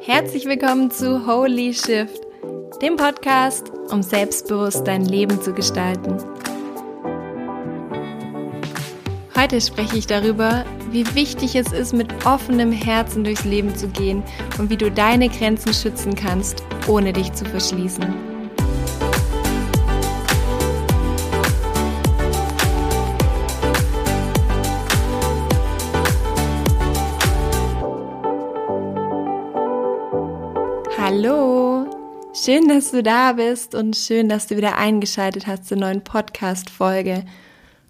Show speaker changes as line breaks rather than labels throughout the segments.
Herzlich willkommen zu Holy Shift, dem Podcast, um selbstbewusst dein Leben zu gestalten. Heute spreche ich darüber, wie wichtig es ist, mit offenem Herzen durchs Leben zu gehen und wie du deine Grenzen schützen kannst, ohne dich zu verschließen. Schön, dass du da bist und schön, dass du wieder eingeschaltet hast zur neuen Podcast-Folge.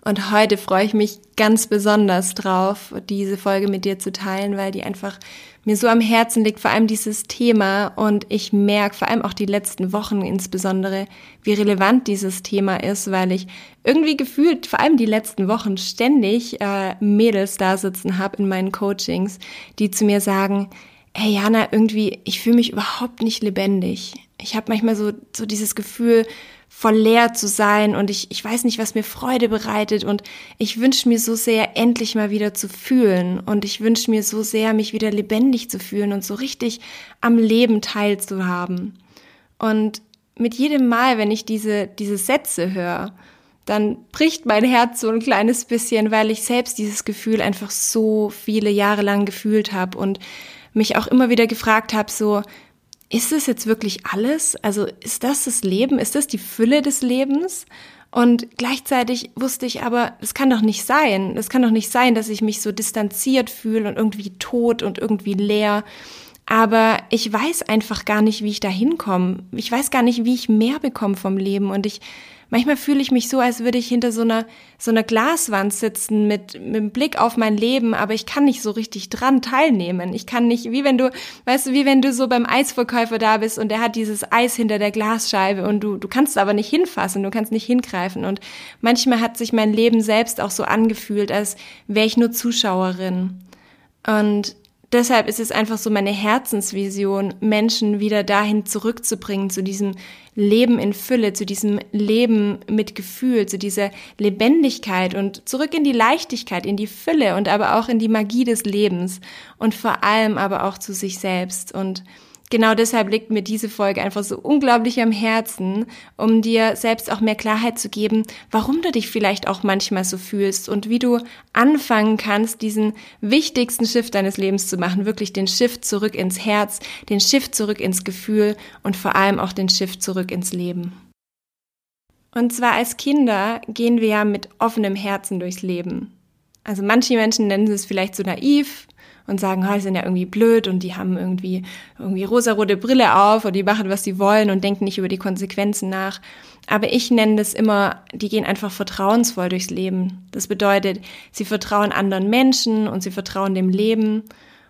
Und heute freue ich mich ganz besonders drauf, diese Folge mit dir zu teilen, weil die einfach mir so am Herzen liegt, vor allem dieses Thema. Und ich merke vor allem auch die letzten Wochen insbesondere, wie relevant dieses Thema ist, weil ich irgendwie gefühlt, vor allem die letzten Wochen, ständig äh, Mädels da sitzen habe in meinen Coachings, die zu mir sagen, hey Jana, irgendwie, ich fühle mich überhaupt nicht lebendig. Ich habe manchmal so, so dieses Gefühl, voll leer zu sein und ich, ich weiß nicht, was mir Freude bereitet und ich wünsche mir so sehr, endlich mal wieder zu fühlen und ich wünsche mir so sehr, mich wieder lebendig zu fühlen und so richtig am Leben teilzuhaben. Und mit jedem Mal, wenn ich diese, diese Sätze höre, dann bricht mein Herz so ein kleines bisschen, weil ich selbst dieses Gefühl einfach so viele Jahre lang gefühlt habe und mich auch immer wieder gefragt habe, so, ist es jetzt wirklich alles? Also ist das das Leben? Ist das die Fülle des Lebens? Und gleichzeitig wusste ich aber, es kann doch nicht sein. Es kann doch nicht sein, dass ich mich so distanziert fühle und irgendwie tot und irgendwie leer. Aber ich weiß einfach gar nicht, wie ich da hinkomme. Ich weiß gar nicht, wie ich mehr bekomme vom Leben. Und ich manchmal fühle ich mich so, als würde ich hinter so einer, so einer Glaswand sitzen mit, mit dem Blick auf mein Leben, aber ich kann nicht so richtig dran teilnehmen. Ich kann nicht, wie wenn du, weißt du, wie wenn du so beim Eisverkäufer da bist und der hat dieses Eis hinter der Glasscheibe und du, du kannst aber nicht hinfassen, du kannst nicht hingreifen. Und manchmal hat sich mein Leben selbst auch so angefühlt, als wäre ich nur Zuschauerin. Und deshalb ist es einfach so meine Herzensvision, Menschen wieder dahin zurückzubringen, zu diesem Leben in Fülle, zu diesem Leben mit Gefühl, zu dieser Lebendigkeit und zurück in die Leichtigkeit, in die Fülle und aber auch in die Magie des Lebens und vor allem aber auch zu sich selbst. Und genau deshalb liegt mir diese Folge einfach so unglaublich am Herzen, um dir selbst auch mehr Klarheit zu geben, warum du dich vielleicht auch manchmal so fühlst und wie du anfangen kannst, diesen wichtigsten Shift deines Lebens zu machen, wirklich den Shift zurück ins Herz, den Shift zurück ins Gefühl und vor allem auch den Shift zurück ins Leben. Und zwar als Kinder gehen wir ja mit offenem Herzen durchs Leben. Also manche Menschen nennen es vielleicht so naiv, und sagen, oh, sind ja irgendwie blöd und die haben irgendwie irgendwie rosarote Brille auf und die machen, was sie wollen und denken nicht über die Konsequenzen nach. Aber ich nenne das immer, die gehen einfach vertrauensvoll durchs Leben. Das bedeutet, sie vertrauen anderen Menschen und sie vertrauen dem Leben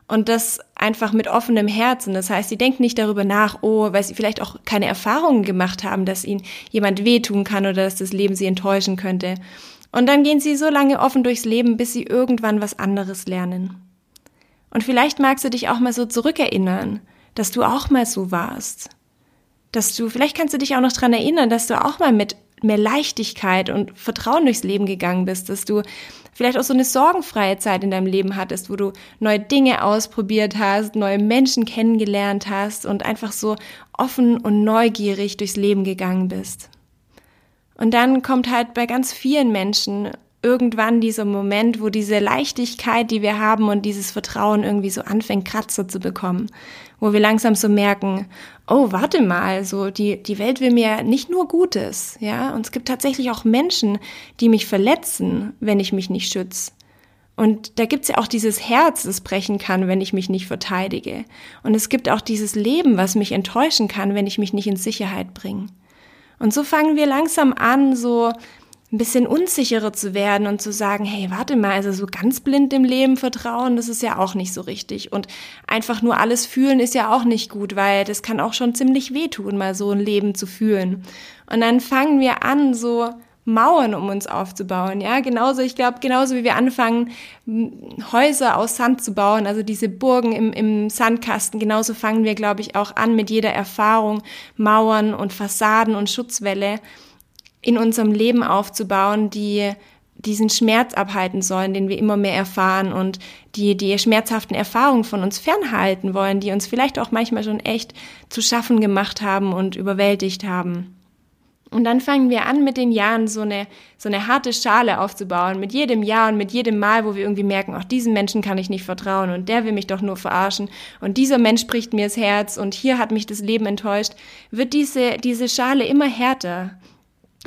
und das einfach mit offenem Herzen. Das heißt, sie denken nicht darüber nach, oh, weil sie vielleicht auch keine Erfahrungen gemacht haben, dass ihnen jemand wehtun kann oder dass das Leben sie enttäuschen könnte. Und dann gehen sie so lange offen durchs Leben, bis sie irgendwann was anderes lernen. Und vielleicht magst du dich auch mal so zurückerinnern, dass du auch mal so warst. Dass du, vielleicht kannst du dich auch noch dran erinnern, dass du auch mal mit mehr Leichtigkeit und Vertrauen durchs Leben gegangen bist, dass du vielleicht auch so eine sorgenfreie Zeit in deinem Leben hattest, wo du neue Dinge ausprobiert hast, neue Menschen kennengelernt hast und einfach so offen und neugierig durchs Leben gegangen bist. Und dann kommt halt bei ganz vielen Menschen irgendwann dieser Moment, wo diese Leichtigkeit, die wir haben und dieses Vertrauen irgendwie so anfängt, Kratzer zu bekommen, wo wir langsam so merken, oh, warte mal, so die, die Welt will mir nicht nur Gutes, ja, und es gibt tatsächlich auch Menschen, die mich verletzen, wenn ich mich nicht schütze. Und da gibt's ja auch dieses Herz, das brechen kann, wenn ich mich nicht verteidige. Und es gibt auch dieses Leben, was mich enttäuschen kann, wenn ich mich nicht in Sicherheit bringe. Und so fangen wir langsam an, so ein bisschen unsicherer zu werden und zu sagen, hey, warte mal, also so ganz blind dem Leben vertrauen, das ist ja auch nicht so richtig. Und einfach nur alles fühlen ist ja auch nicht gut, weil das kann auch schon ziemlich wehtun, mal so ein Leben zu fühlen. Und dann fangen wir an, so Mauern um uns aufzubauen, ja, genauso, ich glaube, genauso wie wir anfangen, Häuser aus Sand zu bauen, also diese Burgen im, im Sandkasten, genauso fangen wir, glaube ich, auch an mit jeder Erfahrung, Mauern und Fassaden und Schutzwälle in unserem Leben aufzubauen, die diesen Schmerz abhalten sollen, den wir immer mehr erfahren und die die schmerzhaften Erfahrungen von uns fernhalten wollen, die uns vielleicht auch manchmal schon echt zu schaffen gemacht haben und überwältigt haben. Und dann fangen wir an, mit den Jahren so eine, so eine harte Schale aufzubauen. Mit jedem Jahr und mit jedem Mal, wo wir irgendwie merken, auch diesem Menschen kann ich nicht vertrauen und der will mich doch nur verarschen und dieser Mensch bricht mir das Herz und hier hat mich das Leben enttäuscht, wird diese, diese Schale immer härter.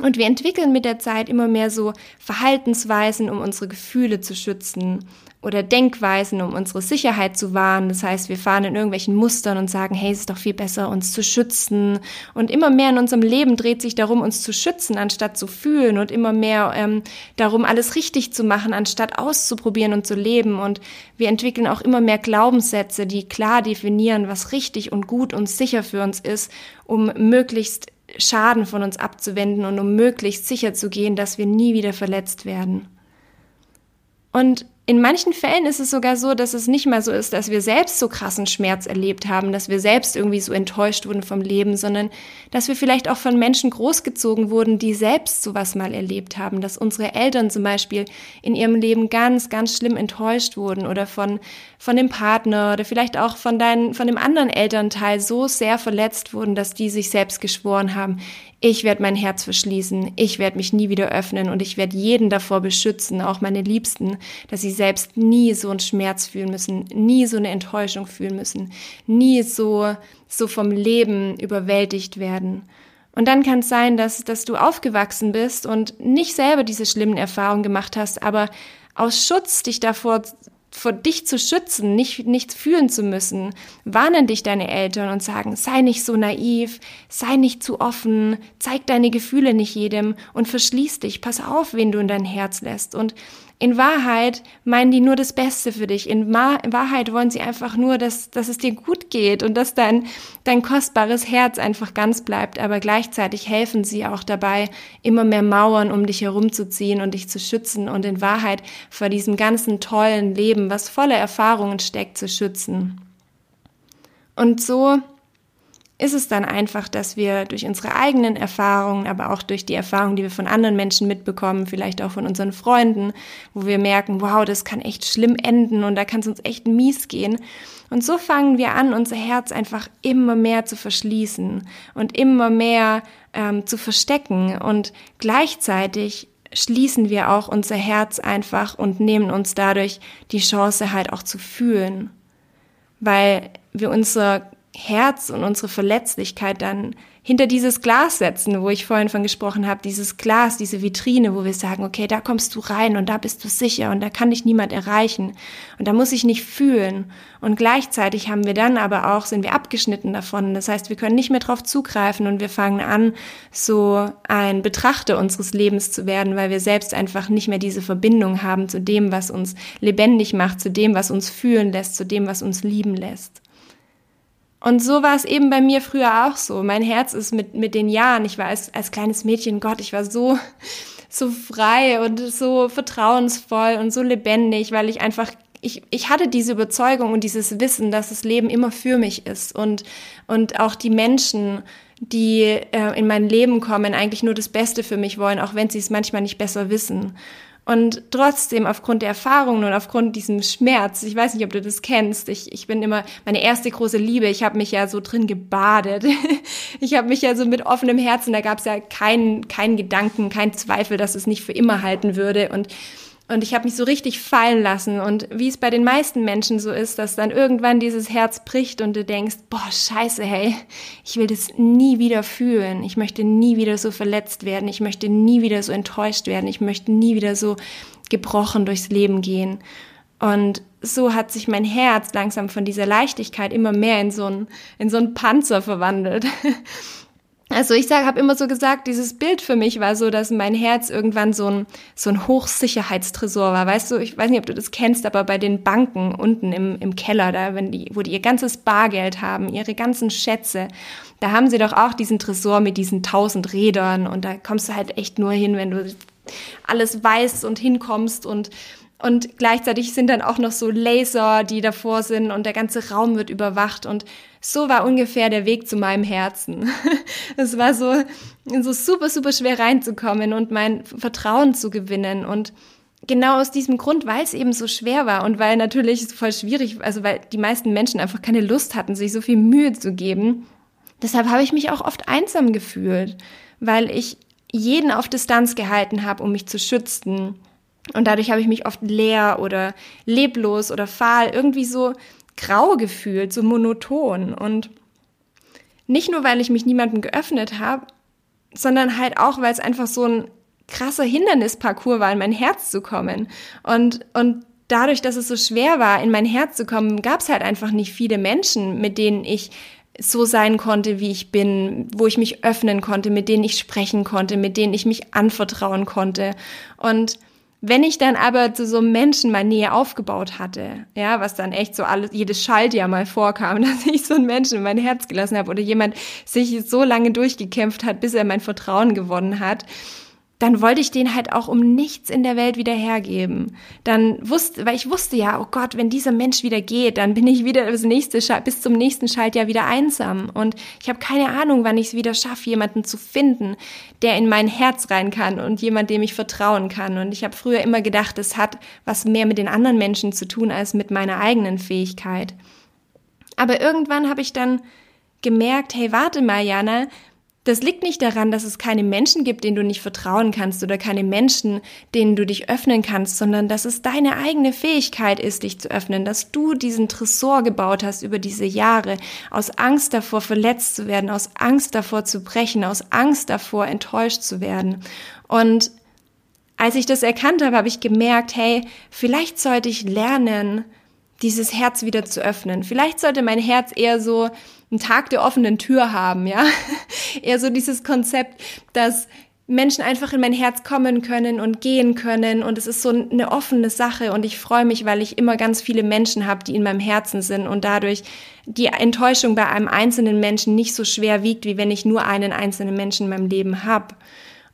Und wir entwickeln mit der Zeit immer mehr so Verhaltensweisen, um unsere Gefühle zu schützen oder Denkweisen, um unsere Sicherheit zu wahren. Das heißt, wir fahren in irgendwelchen Mustern und sagen, hey, es ist doch viel besser, uns zu schützen. Und immer mehr in unserem Leben dreht sich darum, uns zu schützen, anstatt zu fühlen und immer mehr ähm, darum, alles richtig zu machen, anstatt auszuprobieren und zu leben. Und wir entwickeln auch immer mehr Glaubenssätze, die klar definieren, was richtig und gut und sicher für uns ist, um möglichst Schaden von uns abzuwenden und um möglichst sicher zu gehen, dass wir nie wieder verletzt werden. Und in manchen Fällen ist es sogar so, dass es nicht mal so ist, dass wir selbst so krassen Schmerz erlebt haben, dass wir selbst irgendwie so enttäuscht wurden vom Leben, sondern dass wir vielleicht auch von Menschen großgezogen wurden, die selbst sowas mal erlebt haben, dass unsere Eltern zum Beispiel in ihrem Leben ganz, ganz schlimm enttäuscht wurden oder von, von dem Partner oder vielleicht auch von deinen, von dem anderen Elternteil so sehr verletzt wurden, dass die sich selbst geschworen haben, ich werde mein Herz verschließen, ich werde mich nie wieder öffnen und ich werde jeden davor beschützen, auch meine Liebsten, dass sie selbst nie so einen Schmerz fühlen müssen, nie so eine Enttäuschung fühlen müssen, nie so, so vom Leben überwältigt werden. Und dann kann es sein, dass, dass du aufgewachsen bist und nicht selber diese schlimmen Erfahrungen gemacht hast, aber aus Schutz dich davor vor dich zu schützen, nicht, nichts fühlen zu müssen, warnen dich deine Eltern und sagen, sei nicht so naiv, sei nicht zu offen, zeig deine Gefühle nicht jedem und verschließ dich, pass auf, wen du in dein Herz lässt. Und in Wahrheit meinen die nur das Beste für dich. In, Wahrheit wollen sie einfach nur, dass, dass es dir gut geht und dass dein, dein kostbares Herz einfach ganz bleibt. Aber gleichzeitig helfen sie auch dabei, immer mehr Mauern um dich herumzuziehen und dich zu schützen und in Wahrheit vor diesem ganzen tollen Leben, was voller Erfahrungen steckt, zu schützen. Und so ist es dann einfach, dass wir durch unsere eigenen Erfahrungen, aber auch durch die Erfahrungen, die wir von anderen Menschen mitbekommen, vielleicht auch von unseren Freunden, wo wir merken, wow, das kann echt schlimm enden und da kann es uns echt mies gehen. Und so fangen wir an, unser Herz einfach immer mehr zu verschließen und immer mehr ähm, zu verstecken und gleichzeitig schließen wir auch unser Herz einfach und nehmen uns dadurch die Chance halt auch zu fühlen, weil wir unser Herz und unsere Verletzlichkeit dann hinter dieses Glas setzen, wo ich vorhin von gesprochen habe, dieses Glas, diese Vitrine, wo wir sagen, okay, da kommst du rein und da bist du sicher und da kann dich niemand erreichen und da muss ich nicht fühlen. Und gleichzeitig haben wir dann aber auch, sind wir abgeschnitten davon. Das heißt, wir können nicht mehr drauf zugreifen und wir fangen an, so ein Betrachter unseres Lebens zu werden, weil wir selbst einfach nicht mehr diese Verbindung haben zu dem, was uns lebendig macht, zu dem, was uns fühlen lässt, zu dem, was uns lieben lässt. Und so war es eben bei mir früher auch so. Mein Herz ist mit, mit den Jahren, ich war als, als kleines Mädchen, Gott, ich war so, so frei und so vertrauensvoll und so lebendig, weil ich einfach ich, ich hatte diese Überzeugung und dieses Wissen, dass das Leben immer für mich ist und, und auch die Menschen, die äh, in mein Leben kommen, eigentlich nur das Beste für mich wollen, auch wenn sie es manchmal nicht besser wissen. Und trotzdem, aufgrund der Erfahrungen und aufgrund diesem Schmerz, ich weiß nicht, ob du das kennst, ich, ich bin immer meine erste große Liebe, ich habe mich ja so drin gebadet. ich habe mich ja so mit offenem Herzen, da gab es ja keinen keinen Gedanken, keinen Zweifel, dass es nicht für immer halten würde. Und und ich habe mich so richtig fallen lassen. Und wie es bei den meisten Menschen so ist, dass dann irgendwann dieses Herz bricht und du denkst, boah, scheiße, hey, ich will das nie wieder fühlen. Ich möchte nie wieder so verletzt werden. Ich möchte nie wieder so enttäuscht werden. Ich möchte nie wieder so gebrochen durchs Leben gehen. Und so hat sich mein Herz langsam von dieser Leichtigkeit immer mehr in so ein, in so ein Panzer verwandelt. Also ich habe immer so gesagt, dieses Bild für mich war so, dass mein Herz irgendwann so ein so ein Hochsicherheitstresor war. Weißt du, ich weiß nicht, ob du das kennst, aber bei den Banken unten im, im Keller, da wenn die, wo die ihr ganzes Bargeld haben, ihre ganzen Schätze, da haben sie doch auch diesen Tresor mit diesen tausend Rädern und da kommst du halt echt nur hin, wenn du alles weißt und hinkommst und und gleichzeitig sind dann auch noch so Laser, die davor sind und der ganze Raum wird überwacht. Und so war ungefähr der Weg zu meinem Herzen. Es war so, so super, super schwer reinzukommen und mein Vertrauen zu gewinnen. Und genau aus diesem Grund, weil es eben so schwer war und weil natürlich voll schwierig, also weil die meisten Menschen einfach keine Lust hatten, sich so viel Mühe zu geben. Deshalb habe ich mich auch oft einsam gefühlt, weil ich jeden auf Distanz gehalten habe, um mich zu schützen. Und dadurch habe ich mich oft leer oder leblos oder fahl, irgendwie so grau gefühlt, so monoton. Und nicht nur, weil ich mich niemandem geöffnet habe, sondern halt auch, weil es einfach so ein krasser Hindernisparcours war, in mein Herz zu kommen. Und, und dadurch, dass es so schwer war, in mein Herz zu kommen, gab es halt einfach nicht viele Menschen, mit denen ich so sein konnte, wie ich bin, wo ich mich öffnen konnte, mit denen ich sprechen konnte, mit denen ich mich anvertrauen konnte. Und wenn ich dann aber zu so einem Menschen mal Nähe aufgebaut hatte, ja, was dann echt so alles, jedes Schaltjahr mal vorkam, dass ich so einen Menschen in mein Herz gelassen habe oder jemand sich so lange durchgekämpft hat, bis er mein Vertrauen gewonnen hat, dann wollte ich den halt auch um nichts in der Welt wieder hergeben. Dann wusste, weil ich wusste ja, oh Gott, wenn dieser Mensch wieder geht, dann bin ich wieder das nächste bis zum nächsten Schaltjahr wieder einsam und ich habe keine Ahnung, wann ich es wieder schaffe, jemanden zu finden, der in mein Herz rein kann und jemand, dem ich vertrauen kann. Und ich habe früher immer gedacht, es hat was mehr mit den anderen Menschen zu tun als mit meiner eigenen Fähigkeit. Aber irgendwann habe ich dann gemerkt, hey, warte mal, Jana, das liegt nicht daran, dass es keine Menschen gibt, denen du nicht vertrauen kannst oder keine Menschen, denen du dich öffnen kannst, sondern dass es deine eigene Fähigkeit ist, dich zu öffnen, dass du diesen Tresor gebaut hast über diese Jahre, aus Angst davor verletzt zu werden, aus Angst davor zu brechen, aus Angst davor enttäuscht zu werden. Und als ich das erkannt habe, habe ich gemerkt, hey, vielleicht sollte ich lernen, dieses Herz wieder zu öffnen. Vielleicht sollte mein Herz eher so einen Tag der offenen Tür haben, ja. Eher so dieses Konzept, dass Menschen einfach in mein Herz kommen können und gehen können und es ist so eine offene Sache und ich freue mich, weil ich immer ganz viele Menschen habe, die in meinem Herzen sind und dadurch die Enttäuschung bei einem einzelnen Menschen nicht so schwer wiegt, wie wenn ich nur einen einzelnen Menschen in meinem Leben habe.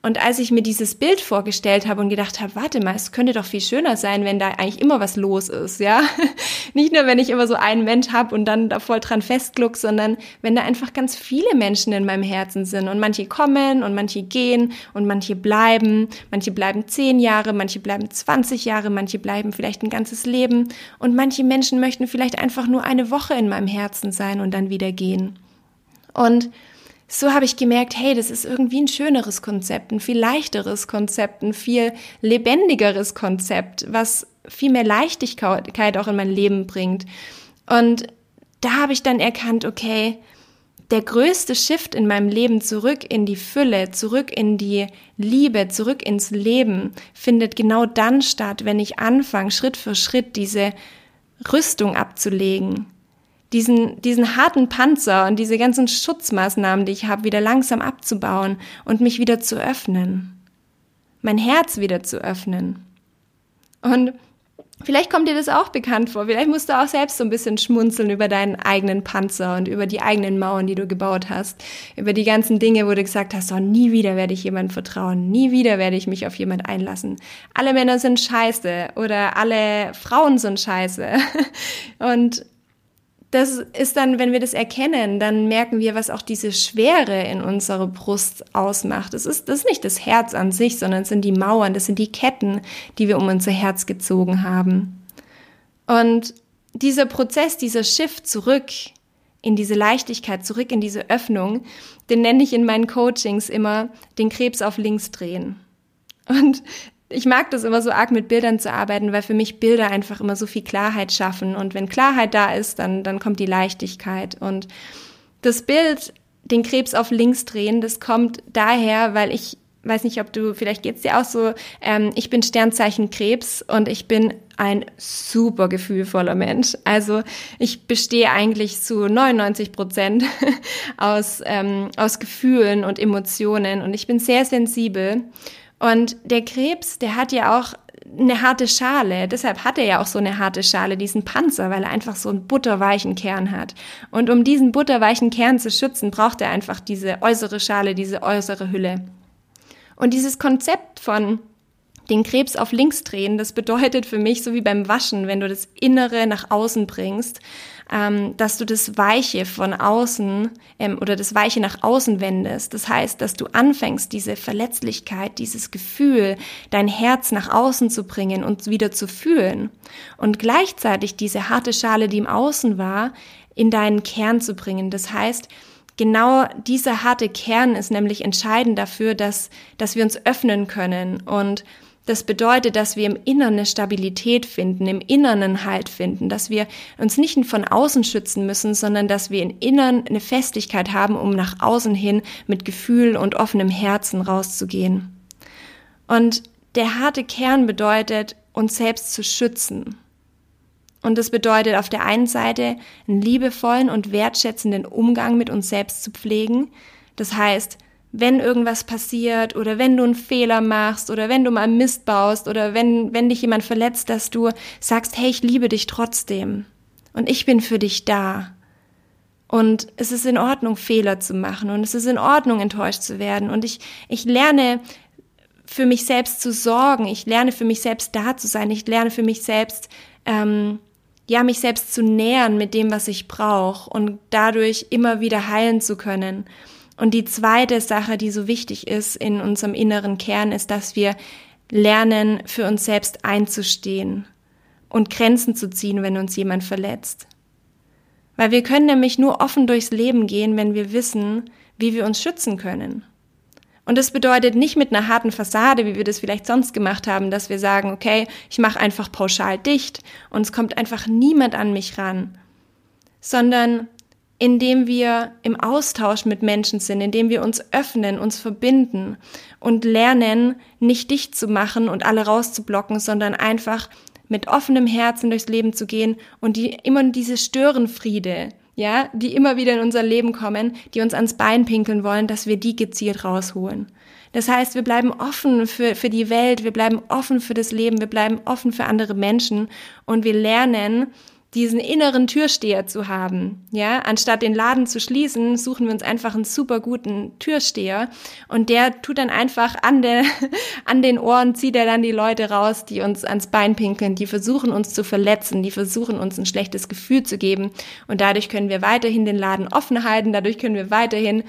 Und als ich mir dieses Bild vorgestellt habe und gedacht habe, warte mal, es könnte doch viel schöner sein, wenn da eigentlich immer was los ist, ja? Nicht nur, wenn ich immer so einen Mensch habe und dann da voll dran festgluck, sondern wenn da einfach ganz viele Menschen in meinem Herzen sind und manche kommen und manche gehen und manche bleiben, manche bleiben zehn Jahre, manche bleiben 20 Jahre, manche bleiben vielleicht ein ganzes Leben und manche Menschen möchten vielleicht einfach nur eine Woche in meinem Herzen sein und dann wieder gehen. Und so habe ich gemerkt, hey, das ist irgendwie ein schöneres Konzept, ein viel leichteres Konzept, ein viel lebendigeres Konzept, was viel mehr Leichtigkeit auch in mein Leben bringt. Und da habe ich dann erkannt, okay, der größte Shift in meinem Leben zurück in die Fülle, zurück in die Liebe, zurück ins Leben findet genau dann statt, wenn ich anfange, Schritt für Schritt diese Rüstung abzulegen, diesen, diesen harten Panzer und diese ganzen Schutzmaßnahmen, die ich habe, wieder langsam abzubauen und mich wieder zu öffnen. Mein Herz wieder zu öffnen. Und vielleicht kommt dir das auch bekannt vor. Vielleicht musst du auch selbst so ein bisschen schmunzeln über deinen eigenen Panzer und über die eigenen Mauern, die du gebaut hast. Über die ganzen Dinge, wo du gesagt hast, oh, nie wieder werde ich jemandem vertrauen. Nie wieder werde ich mich auf jemand einlassen. Alle Männer sind scheiße oder alle Frauen sind scheiße. Und das ist dann, wenn wir das erkennen, dann merken wir, was auch diese Schwere in unserer Brust ausmacht. Es ist, das ist nicht das Herz an sich, sondern es sind die Mauern, das sind die Ketten, die wir um unser Herz gezogen haben. Und dieser Prozess, dieser Shift zurück in diese Leichtigkeit, zurück in diese Öffnung, den nenne ich in meinen Coachings immer den Krebs auf links drehen. Und ich mag das immer so arg mit Bildern zu arbeiten, weil für mich Bilder einfach immer so viel Klarheit schaffen. Und wenn Klarheit da ist, dann, dann kommt die Leichtigkeit. Und das Bild, den Krebs auf links drehen, das kommt daher, weil ich weiß nicht, ob du, vielleicht geht's dir auch so, ähm, ich bin Sternzeichen Krebs und ich bin ein super gefühlvoller Mensch. Also ich bestehe eigentlich zu 99 Prozent aus, ähm, aus Gefühlen und Emotionen und ich bin sehr sensibel. Und der Krebs, der hat ja auch eine harte Schale. Deshalb hat er ja auch so eine harte Schale, diesen Panzer, weil er einfach so einen butterweichen Kern hat. Und um diesen butterweichen Kern zu schützen, braucht er einfach diese äußere Schale, diese äußere Hülle. Und dieses Konzept von den Krebs auf links drehen. Das bedeutet für mich, so wie beim Waschen, wenn du das Innere nach außen bringst, ähm, dass du das Weiche von außen ähm, oder das Weiche nach außen wendest. Das heißt, dass du anfängst, diese Verletzlichkeit, dieses Gefühl, dein Herz nach außen zu bringen und wieder zu fühlen. Und gleichzeitig diese harte Schale, die im Außen war, in deinen Kern zu bringen. Das heißt, genau dieser harte Kern ist nämlich entscheidend dafür, dass, dass wir uns öffnen können und das bedeutet, dass wir im Inneren eine Stabilität finden, im Inneren einen Halt finden, dass wir uns nicht von außen schützen müssen, sondern dass wir im Inneren eine Festigkeit haben, um nach außen hin mit Gefühl und offenem Herzen rauszugehen. Und der harte Kern bedeutet, uns selbst zu schützen. Und das bedeutet auf der einen Seite einen liebevollen und wertschätzenden Umgang mit uns selbst zu pflegen. Das heißt, wenn irgendwas passiert oder wenn du einen Fehler machst oder wenn du mal Mist baust oder wenn, wenn dich jemand verletzt, dass du sagst, hey, ich liebe dich trotzdem und ich bin für dich da. Und es ist in Ordnung, Fehler zu machen und es ist in Ordnung, enttäuscht zu werden. Und ich, ich lerne für mich selbst zu sorgen, ich lerne für mich selbst da zu sein, ich lerne für mich selbst, ähm, ja, mich selbst zu nähern mit dem, was ich brauche und dadurch immer wieder heilen zu können. Und die zweite Sache, die so wichtig ist in unserem inneren Kern, ist, dass wir lernen, für uns selbst einzustehen und Grenzen zu ziehen, wenn uns jemand verletzt. Weil wir können nämlich nur offen durchs Leben gehen, wenn wir wissen, wie wir uns schützen können. Und das bedeutet nicht mit einer harten Fassade, wie wir das vielleicht sonst gemacht haben, dass wir sagen, okay, ich mache einfach pauschal dicht und es kommt einfach niemand an mich ran, sondern indem wir im Austausch mit Menschen sind, indem wir uns öffnen, uns verbinden und lernen, nicht dicht zu machen und alle rauszublocken, sondern einfach mit offenem Herzen durchs Leben zu gehen und die immer diese Störenfriede, ja, die immer wieder in unser Leben kommen, die uns ans Bein pinkeln wollen, dass wir die gezielt rausholen. Das heißt, wir bleiben offen für, für die Welt, wir bleiben offen für das Leben, wir bleiben offen für andere Menschen und wir lernen, diesen inneren Türsteher zu haben. Ja, anstatt den Laden zu schließen, suchen wir uns einfach einen super guten Türsteher und der tut dann einfach an der, an den Ohren zieht er dann die Leute raus, die uns ans Bein pinkeln, die versuchen uns zu verletzen, die versuchen uns ein schlechtes Gefühl zu geben und dadurch können wir weiterhin den Laden offen halten, dadurch können wir weiterhin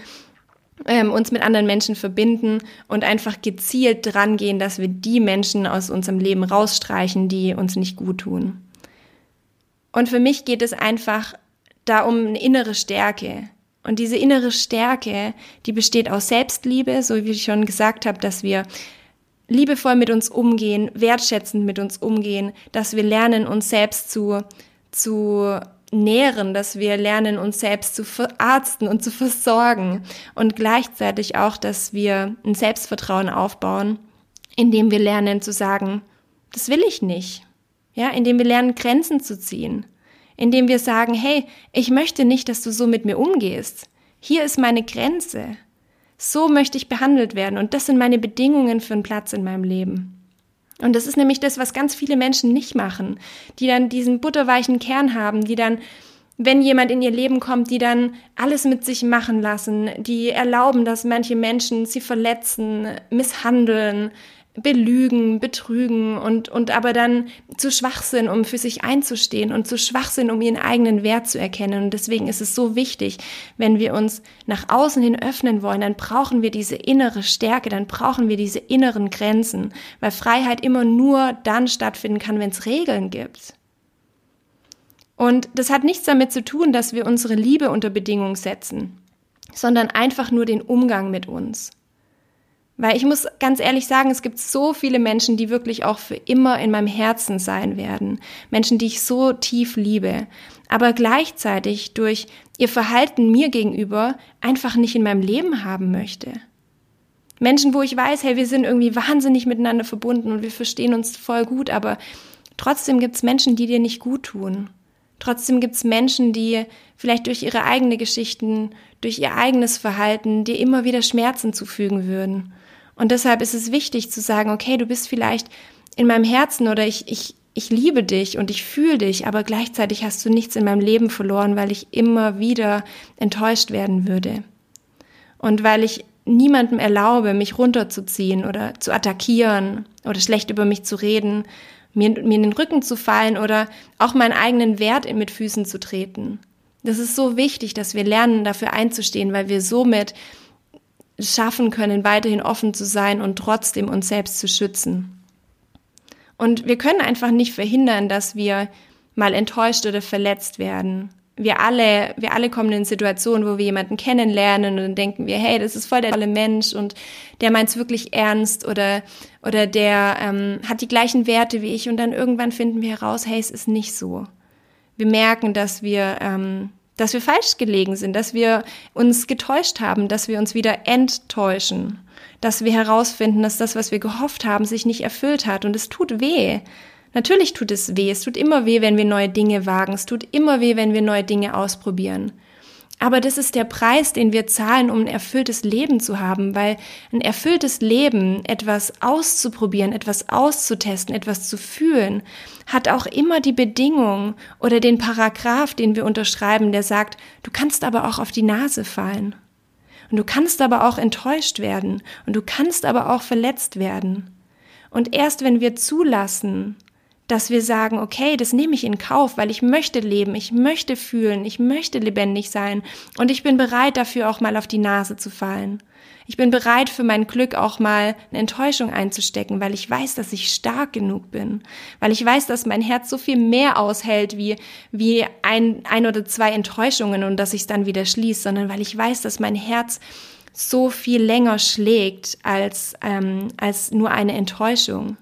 ähm, uns mit anderen Menschen verbinden und einfach gezielt dran gehen, dass wir die Menschen aus unserem Leben rausstreichen, die uns nicht gut tun. Und für mich geht es einfach da um eine innere Stärke. Und diese innere Stärke, die besteht aus Selbstliebe, so wie ich schon gesagt habe, dass wir liebevoll mit uns umgehen, wertschätzend mit uns umgehen, dass wir lernen, uns selbst zu, zu nähren, dass wir lernen, uns selbst zu verarzten und zu versorgen und gleichzeitig auch, dass wir ein Selbstvertrauen aufbauen, indem wir lernen zu sagen, das will ich nicht. Ja, indem wir lernen, Grenzen zu ziehen. Indem wir sagen, hey, ich möchte nicht, dass du so mit mir umgehst. Hier ist meine Grenze. So möchte ich behandelt werden und das sind meine Bedingungen für einen Platz in meinem Leben. Und das ist nämlich das, was ganz viele Menschen nicht machen, die dann diesen butterweichen Kern haben, die dann, wenn jemand in ihr Leben kommt, die dann alles mit sich machen lassen, die erlauben, dass manche Menschen sie verletzen, misshandeln, belügen, betrügen und, und aber dann zu schwach sind, um für sich einzustehen und zu schwach sind, um ihren eigenen Wert zu erkennen. Und deswegen ist es so wichtig, wenn wir uns nach außen hin öffnen wollen, dann brauchen wir diese innere Stärke, dann brauchen wir diese inneren Grenzen, weil Freiheit immer nur dann stattfinden kann, wenn es Regeln gibt. Und das hat nichts damit zu tun, dass wir unsere Liebe unter Bedingung setzen, sondern einfach nur den Umgang mit uns. Weil ich muss ganz ehrlich sagen, es gibt so viele Menschen, die wirklich auch für immer in meinem Herzen sein werden. Menschen, die ich so tief liebe. Aber gleichzeitig durch ihr Verhalten mir gegenüber einfach nicht in meinem Leben haben möchte. Menschen, wo ich weiß, hey, wir sind irgendwie wahnsinnig miteinander verbunden und wir verstehen uns voll gut, aber trotzdem gibt's Menschen, die dir nicht gut tun. Trotzdem gibt's Menschen, die vielleicht durch ihre eigenen Geschichten, durch ihr eigenes Verhalten dir immer wieder Schmerzen zufügen würden. Und deshalb ist es wichtig zu sagen, okay, du bist vielleicht in meinem Herzen oder ich, ich, ich liebe dich und ich fühle dich, aber gleichzeitig hast du nichts in meinem Leben verloren, weil ich immer wieder enttäuscht werden würde. Und weil ich niemandem erlaube, mich runterzuziehen oder zu attackieren oder schlecht über mich zu reden, mir, mir in den Rücken zu fallen oder auch meinen eigenen Wert mit Füßen zu treten. Das ist so wichtig, dass wir lernen, dafür einzustehen, weil wir somit schaffen können, weiterhin offen zu sein und trotzdem uns selbst zu schützen. Und wir können einfach nicht verhindern, dass wir mal enttäuscht oder verletzt werden. Wir alle, wir alle kommen in Situationen, wo wir jemanden kennenlernen und dann denken wir, hey, das ist voll der tolle Mensch und der meint es wirklich ernst oder, oder der ähm, hat die gleichen Werte wie ich und dann irgendwann finden wir heraus, hey, es ist nicht so. Wir merken, dass wir ähm, dass wir falsch gelegen sind, dass wir uns getäuscht haben, dass wir uns wieder enttäuschen, dass wir herausfinden, dass das, was wir gehofft haben, sich nicht erfüllt hat und es tut weh. Natürlich tut es weh. Es tut immer weh, wenn wir neue Dinge wagen. Es tut immer weh, wenn wir neue Dinge ausprobieren. Aber das ist der Preis, den wir zahlen, um ein erfülltes Leben zu haben, weil ein erfülltes Leben, etwas auszuprobieren, etwas auszutesten, etwas zu fühlen, hat auch immer die Bedingung oder den Paragraph, den wir unterschreiben, der sagt, du kannst aber auch auf die Nase fallen. Und du kannst aber auch enttäuscht werden. Und du kannst aber auch verletzt werden. Und erst wenn wir zulassen, dass wir sagen, okay, das nehme ich in Kauf, weil ich möchte leben, ich möchte fühlen, ich möchte lebendig sein und ich bin bereit dafür auch mal auf die Nase zu fallen. Ich bin bereit für mein Glück auch mal eine Enttäuschung einzustecken, weil ich weiß, dass ich stark genug bin, weil ich weiß, dass mein Herz so viel mehr aushält wie, wie ein, ein oder zwei Enttäuschungen und dass ich es dann wieder schließe, sondern weil ich weiß, dass mein Herz so viel länger schlägt als, ähm, als nur eine Enttäuschung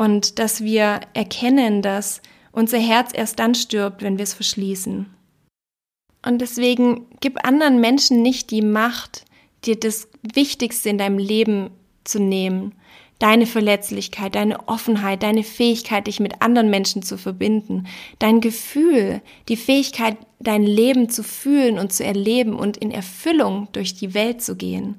und dass wir erkennen, dass unser Herz erst dann stirbt, wenn wir es verschließen. Und deswegen gib anderen Menschen nicht die Macht, dir das Wichtigste in deinem Leben zu nehmen. Deine Verletzlichkeit, deine Offenheit, deine Fähigkeit, dich mit anderen Menschen zu verbinden, dein Gefühl, die Fähigkeit, dein Leben zu fühlen und zu erleben und in Erfüllung durch die Welt zu gehen.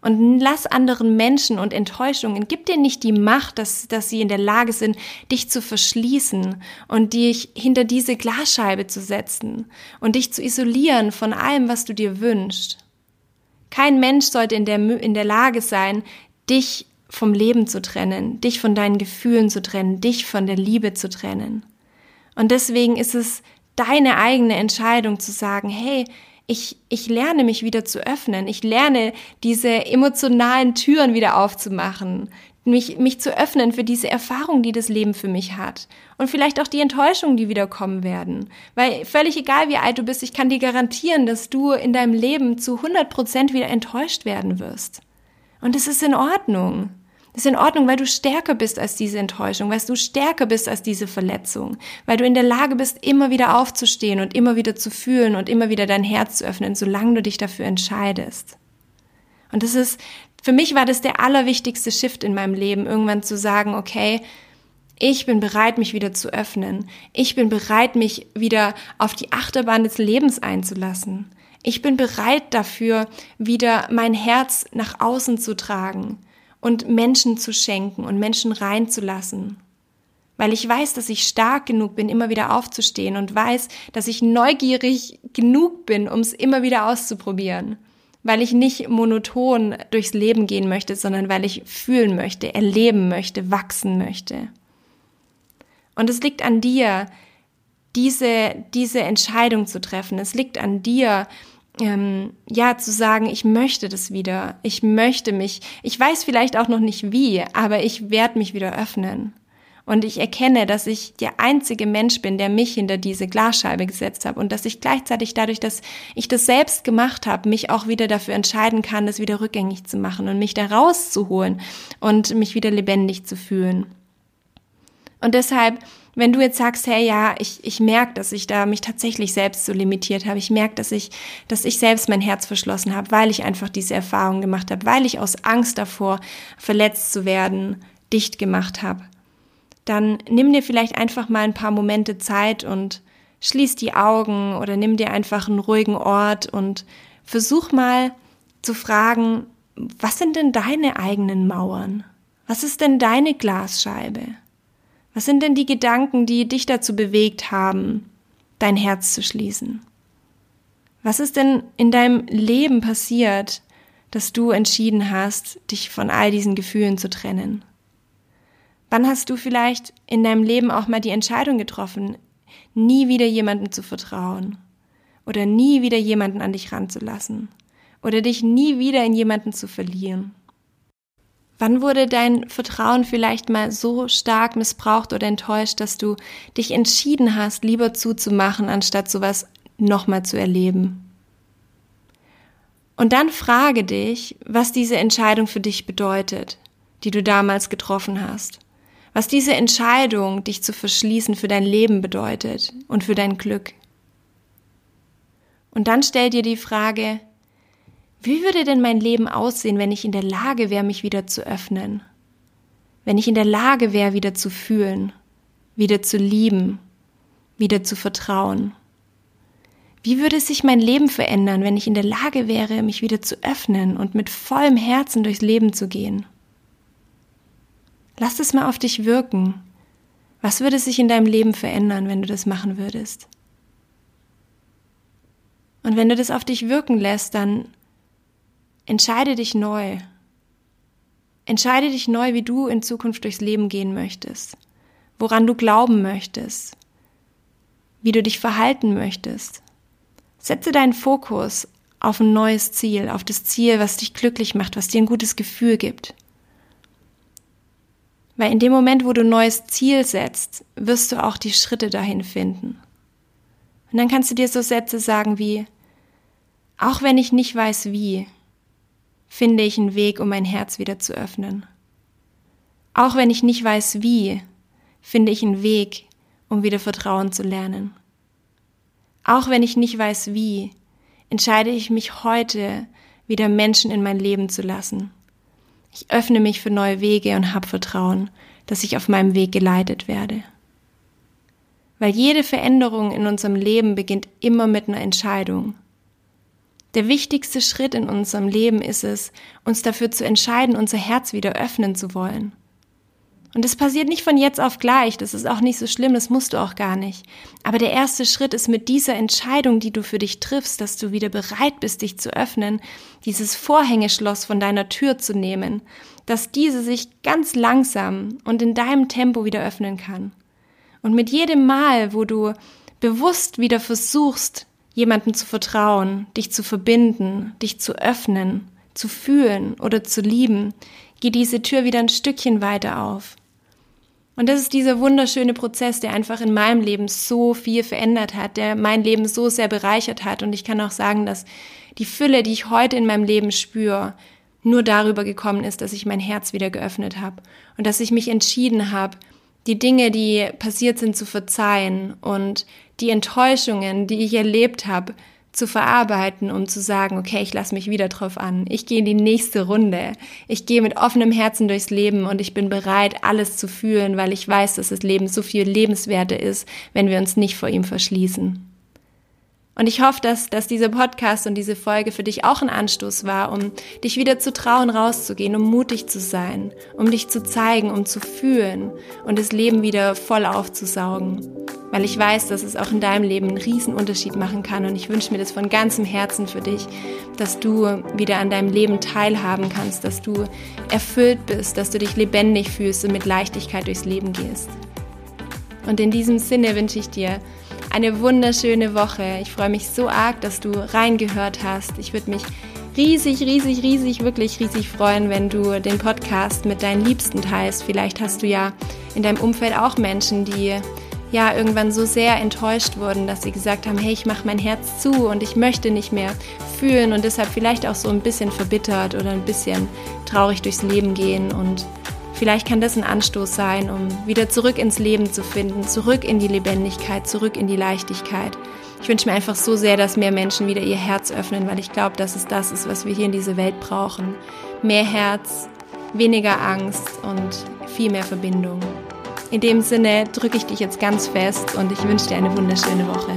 Und lass anderen Menschen und Enttäuschungen, gib dir nicht die Macht, dass, dass sie in der Lage sind, dich zu verschließen und dich hinter diese Glasscheibe zu setzen und dich zu isolieren von allem, was du dir wünschst. Kein Mensch sollte in der, in der Lage sein, dich vom Leben zu trennen, dich von deinen Gefühlen zu trennen, dich von der Liebe zu trennen. Und deswegen ist es deine eigene Entscheidung zu sagen, hey, ich, ich lerne mich wieder zu öffnen. Ich lerne diese emotionalen Türen wieder aufzumachen, mich, mich zu öffnen für diese Erfahrung, die das Leben für mich hat. Und vielleicht auch die Enttäuschungen, die wieder kommen werden. Weil völlig egal, wie alt du bist, ich kann dir garantieren, dass du in deinem Leben zu 100 Prozent wieder enttäuscht werden wirst. Und es ist in Ordnung ist in Ordnung, weil du stärker bist als diese Enttäuschung, weil du stärker bist als diese Verletzung, weil du in der Lage bist, immer wieder aufzustehen und immer wieder zu fühlen und immer wieder dein Herz zu öffnen, solange du dich dafür entscheidest. Und das ist, für mich war das der allerwichtigste Shift in meinem Leben, irgendwann zu sagen, okay, ich bin bereit, mich wieder zu öffnen. Ich bin bereit, mich wieder auf die Achterbahn des Lebens einzulassen. Ich bin bereit dafür, wieder mein Herz nach außen zu tragen und Menschen zu schenken und Menschen reinzulassen. Weil ich weiß, dass ich stark genug bin, immer wieder aufzustehen und weiß, dass ich neugierig genug bin, um es immer wieder auszuprobieren. Weil ich nicht monoton durchs Leben gehen möchte, sondern weil ich fühlen möchte, erleben möchte, wachsen möchte. Und es liegt an dir, diese, diese Entscheidung zu treffen. Es liegt an dir, ähm, ja, zu sagen, ich möchte das wieder, ich möchte mich, ich weiß vielleicht auch noch nicht wie, aber ich werde mich wieder öffnen. Und ich erkenne, dass ich der einzige Mensch bin, der mich hinter diese Glasscheibe gesetzt habe und dass ich gleichzeitig dadurch, dass ich das selbst gemacht habe, mich auch wieder dafür entscheiden kann, das wieder rückgängig zu machen und mich da rauszuholen und mich wieder lebendig zu fühlen. Und deshalb wenn du jetzt sagst, hey, ja, ich, ich merke, dass ich da mich tatsächlich selbst so limitiert habe, ich merke, dass ich, dass ich selbst mein Herz verschlossen habe, weil ich einfach diese Erfahrung gemacht habe, weil ich aus Angst davor, verletzt zu werden, dicht gemacht habe, dann nimm dir vielleicht einfach mal ein paar Momente Zeit und schließ die Augen oder nimm dir einfach einen ruhigen Ort und versuch mal zu fragen, was sind denn deine eigenen Mauern? Was ist denn deine Glasscheibe? Was sind denn die Gedanken, die dich dazu bewegt haben, dein Herz zu schließen? Was ist denn in deinem Leben passiert, dass du entschieden hast, dich von all diesen Gefühlen zu trennen? Wann hast du vielleicht in deinem Leben auch mal die Entscheidung getroffen, nie wieder jemandem zu vertrauen oder nie wieder jemanden an dich ranzulassen oder dich nie wieder in jemanden zu verlieren? Wann wurde dein Vertrauen vielleicht mal so stark missbraucht oder enttäuscht, dass du dich entschieden hast, lieber zuzumachen, anstatt sowas nochmal zu erleben? Und dann frage dich, was diese Entscheidung für dich bedeutet, die du damals getroffen hast. Was diese Entscheidung, dich zu verschließen, für dein Leben bedeutet und für dein Glück. Und dann stell dir die Frage, wie würde denn mein Leben aussehen, wenn ich in der Lage wäre, mich wieder zu öffnen? Wenn ich in der Lage wäre, wieder zu fühlen, wieder zu lieben, wieder zu vertrauen? Wie würde sich mein Leben verändern, wenn ich in der Lage wäre, mich wieder zu öffnen und mit vollem Herzen durchs Leben zu gehen? Lass es mal auf dich wirken. Was würde sich in deinem Leben verändern, wenn du das machen würdest? Und wenn du das auf dich wirken lässt, dann entscheide dich neu. Entscheide dich neu, wie du in Zukunft durchs Leben gehen möchtest, woran du glauben möchtest, wie du dich verhalten möchtest. Setze deinen Fokus auf ein neues Ziel, auf das Ziel, was dich glücklich macht, was dir ein gutes Gefühl gibt. Weil in dem Moment, wo du ein neues Ziel setzt, wirst du auch die Schritte dahin finden. Und dann kannst du dir so Sätze sagen wie, auch wenn ich nicht weiß wie, finde ich einen Weg, um mein Herz wieder zu öffnen. Auch wenn ich nicht weiß wie, finde ich einen Weg, um wieder Vertrauen zu lernen. Auch wenn ich nicht weiß wie, entscheide ich mich heute, wieder Menschen in mein Leben zu lassen. Ich öffne mich für neue Wege und habe Vertrauen, dass ich auf meinem Weg geleitet werde. Weil jede Veränderung in unserem Leben beginnt immer mit einer Entscheidung. Der wichtigste Schritt in unserem Leben ist es, uns dafür zu entscheiden, unser Herz wieder öffnen zu wollen. Und das passiert nicht von jetzt auf gleich, das ist auch nicht so schlimm, das musst du auch gar nicht. Aber der erste Schritt ist mit dieser Entscheidung, die du für dich triffst, dass du wieder bereit bist, dich zu öffnen, dieses Vorhängeschloss von deiner Tür zu nehmen, dass diese sich ganz langsam und in deinem Tempo wieder öffnen kann. Und mit jedem Mal, wo du bewusst wieder versuchst, jemandem zu vertrauen, dich zu verbinden, dich zu öffnen, zu fühlen oder zu lieben, geht diese Tür wieder ein Stückchen weiter auf. Und das ist dieser wunderschöne Prozess, der einfach in meinem Leben so viel verändert hat, der mein Leben so sehr bereichert hat. Und ich kann auch sagen, dass die Fülle, die ich heute in meinem Leben spüre, nur darüber gekommen ist, dass ich mein Herz wieder geöffnet habe und dass ich mich entschieden habe, die Dinge, die passiert sind, zu verzeihen und die Enttäuschungen, die ich erlebt habe, zu verarbeiten, um zu sagen, okay, ich lasse mich wieder drauf an. Ich gehe in die nächste Runde. Ich gehe mit offenem Herzen durchs Leben und ich bin bereit, alles zu fühlen, weil ich weiß, dass das Leben so viel lebenswerter ist, wenn wir uns nicht vor ihm verschließen. Und ich hoffe, dass, dass dieser Podcast und diese Folge für dich auch ein Anstoß war, um dich wieder zu trauen, rauszugehen, um mutig zu sein, um dich zu zeigen, um zu fühlen und das Leben wieder voll aufzusaugen. Weil ich weiß, dass es auch in deinem Leben einen riesen Unterschied machen kann und ich wünsche mir das von ganzem Herzen für dich, dass du wieder an deinem Leben teilhaben kannst, dass du erfüllt bist, dass du dich lebendig fühlst und mit Leichtigkeit durchs Leben gehst. Und in diesem Sinne wünsche ich dir eine wunderschöne Woche. Ich freue mich so arg, dass du reingehört hast. Ich würde mich riesig, riesig, riesig, wirklich riesig freuen, wenn du den Podcast mit deinen Liebsten teilst. Vielleicht hast du ja in deinem Umfeld auch Menschen, die ja irgendwann so sehr enttäuscht wurden, dass sie gesagt haben, hey, ich mache mein Herz zu und ich möchte nicht mehr fühlen und deshalb vielleicht auch so ein bisschen verbittert oder ein bisschen traurig durchs Leben gehen und Vielleicht kann das ein Anstoß sein, um wieder zurück ins Leben zu finden, zurück in die Lebendigkeit, zurück in die Leichtigkeit. Ich wünsche mir einfach so sehr, dass mehr Menschen wieder ihr Herz öffnen, weil ich glaube, dass es das ist, was wir hier in dieser Welt brauchen. Mehr Herz, weniger Angst und viel mehr Verbindung. In dem Sinne drücke ich dich jetzt ganz fest und ich wünsche dir eine wunderschöne Woche.